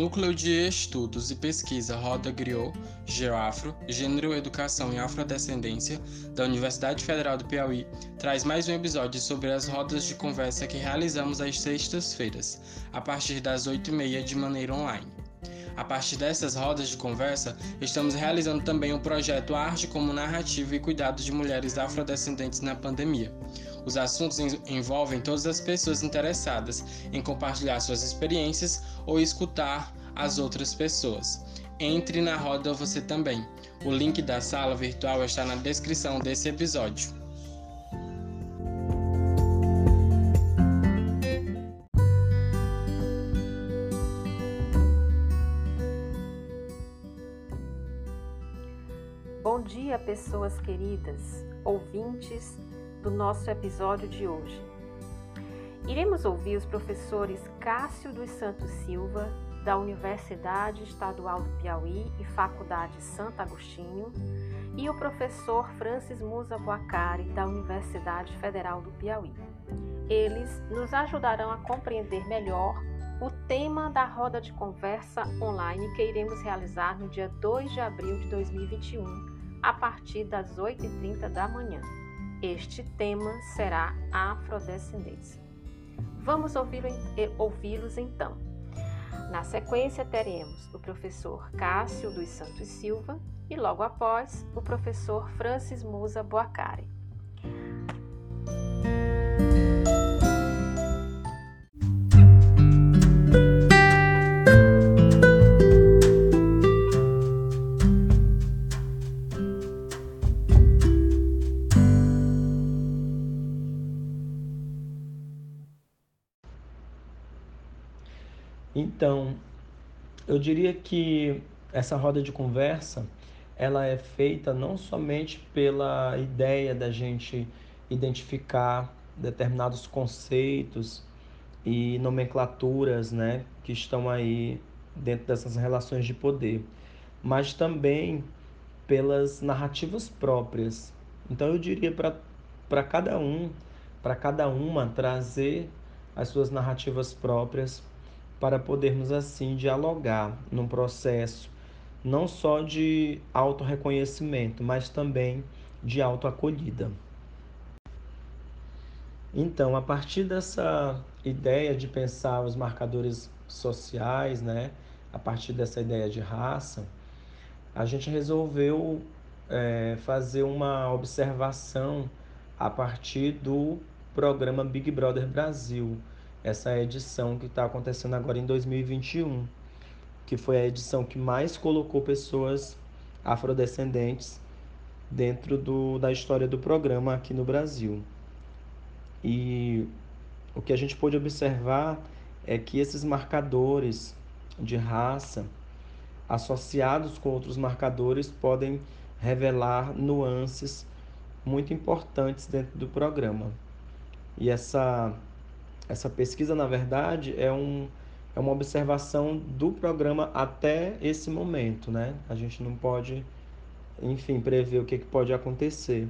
Núcleo de Estudos e Pesquisa Roda Griot, Geoafro, Gênero, Educação e Afrodescendência, da Universidade Federal do Piauí, traz mais um episódio sobre as rodas de conversa que realizamos às sextas-feiras, a partir das 8h30 de maneira online. A partir dessas rodas de conversa, estamos realizando também o projeto Arte como Narrativa e Cuidado de Mulheres Afrodescendentes na Pandemia. Os assuntos envolvem todas as pessoas interessadas em compartilhar suas experiências ou escutar as outras pessoas. Entre na roda você também. O link da sala virtual está na descrição desse episódio. Bom dia, pessoas queridas, ouvintes do nosso episódio de hoje. Iremos ouvir os professores Cássio dos Santos Silva, da Universidade Estadual do Piauí e Faculdade Santo Agostinho, e o professor Francis Musa Boacari, da Universidade Federal do Piauí. Eles nos ajudarão a compreender melhor o tema da roda de conversa online que iremos realizar no dia 2 de abril de 2021, a partir das 8h30 da manhã. Este tema será afrodescendência. Vamos ouvi-los então. Na sequência, teremos o professor Cássio dos Santos Silva e, logo após, o professor Francis Musa Boacari. Então, eu diria que essa roda de conversa, ela é feita não somente pela ideia da gente identificar determinados conceitos e nomenclaturas, né, que estão aí dentro dessas relações de poder, mas também pelas narrativas próprias. Então eu diria para cada um, para cada uma trazer as suas narrativas próprias para podermos assim dialogar num processo não só de autorreconhecimento, mas também de autoacolhida. Então, a partir dessa ideia de pensar os marcadores sociais, né, a partir dessa ideia de raça, a gente resolveu é, fazer uma observação a partir do programa Big Brother Brasil, essa edição que está acontecendo agora em 2021, que foi a edição que mais colocou pessoas afrodescendentes dentro do, da história do programa aqui no Brasil. E o que a gente pôde observar é que esses marcadores de raça, associados com outros marcadores, podem revelar nuances muito importantes dentro do programa. E essa essa pesquisa, na verdade, é, um, é uma observação do programa até esse momento, né? A gente não pode, enfim, prever o que, que pode acontecer,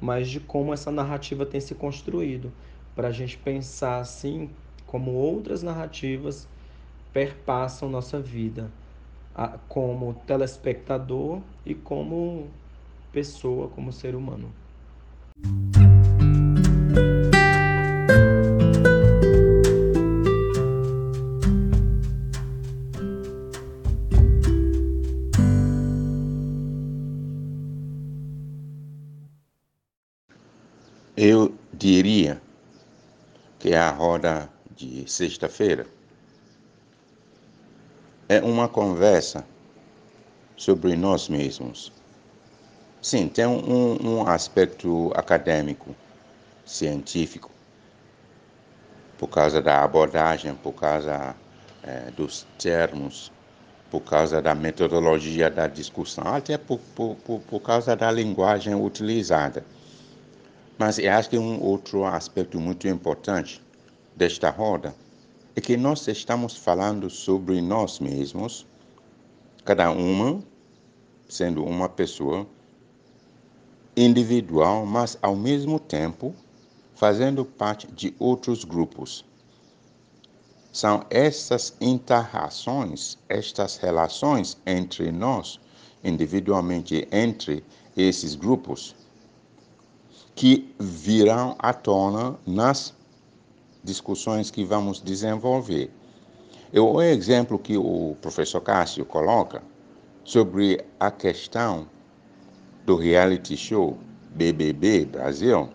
mas de como essa narrativa tem se construído, para a gente pensar assim como outras narrativas perpassam nossa vida, como telespectador e como pessoa, como ser humano. Que a roda de sexta-feira é uma conversa sobre nós mesmos. Sim, tem um, um aspecto acadêmico, científico, por causa da abordagem, por causa é, dos termos, por causa da metodologia da discussão, até por, por, por, por causa da linguagem utilizada. Mas eu acho que um outro aspecto muito importante desta roda é que nós estamos falando sobre nós mesmos, cada uma sendo uma pessoa individual, mas ao mesmo tempo fazendo parte de outros grupos. São essas interações, estas relações entre nós, individualmente entre esses grupos, que virão à tona nas discussões que vamos desenvolver. Eu, o exemplo que o professor Cássio coloca sobre a questão do reality show BBB Brasil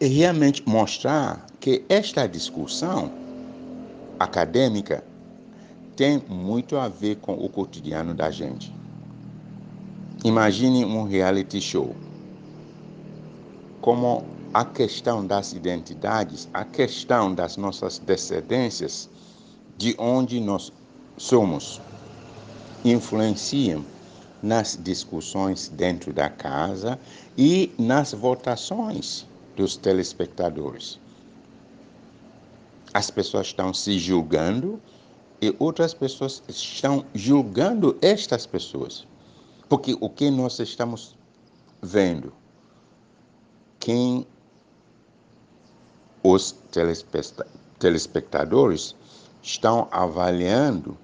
é realmente mostrar que esta discussão acadêmica tem muito a ver com o cotidiano da gente. Imagine um reality show. Como a questão das identidades, a questão das nossas descendências, de onde nós somos, influenciam nas discussões dentro da casa e nas votações dos telespectadores. As pessoas estão se julgando e outras pessoas estão julgando estas pessoas. Porque o que nós estamos vendo, quem os telespectadores estão avaliando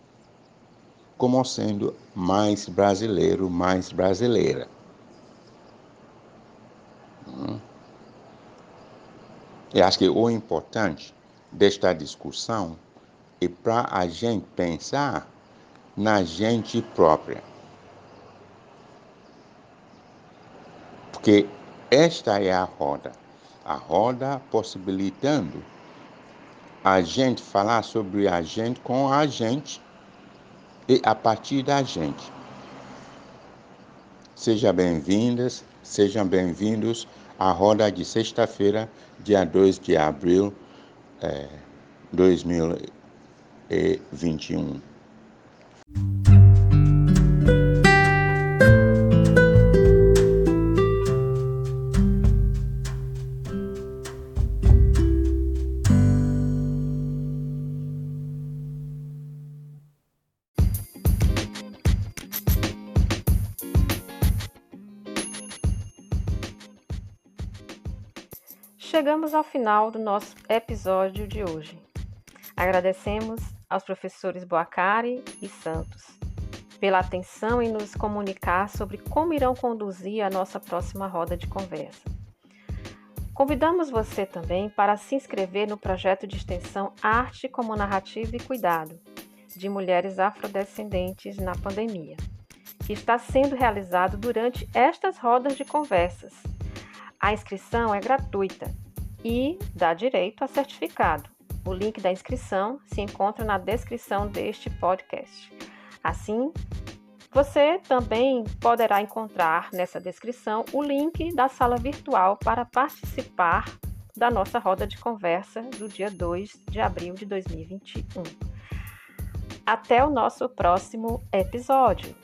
como sendo mais brasileiro, mais brasileira. Hum. Eu acho que o importante desta discussão é para a gente pensar na gente própria. Porque esta é a roda. A roda possibilitando a gente falar sobre a gente com a gente e a partir da gente. Sejam bem-vindas, sejam bem-vindos à roda de sexta-feira, dia 2 de abril de é, 2021. Chegamos ao final do nosso episódio de hoje. Agradecemos aos professores Boacari e Santos pela atenção em nos comunicar sobre como irão conduzir a nossa próxima roda de conversa. Convidamos você também para se inscrever no projeto de extensão Arte como Narrativa e Cuidado de Mulheres Afrodescendentes na Pandemia, que está sendo realizado durante estas rodas de conversas. A inscrição é gratuita e dá direito a certificado. O link da inscrição se encontra na descrição deste podcast. Assim, você também poderá encontrar nessa descrição o link da sala virtual para participar da nossa roda de conversa do dia 2 de abril de 2021. Até o nosso próximo episódio!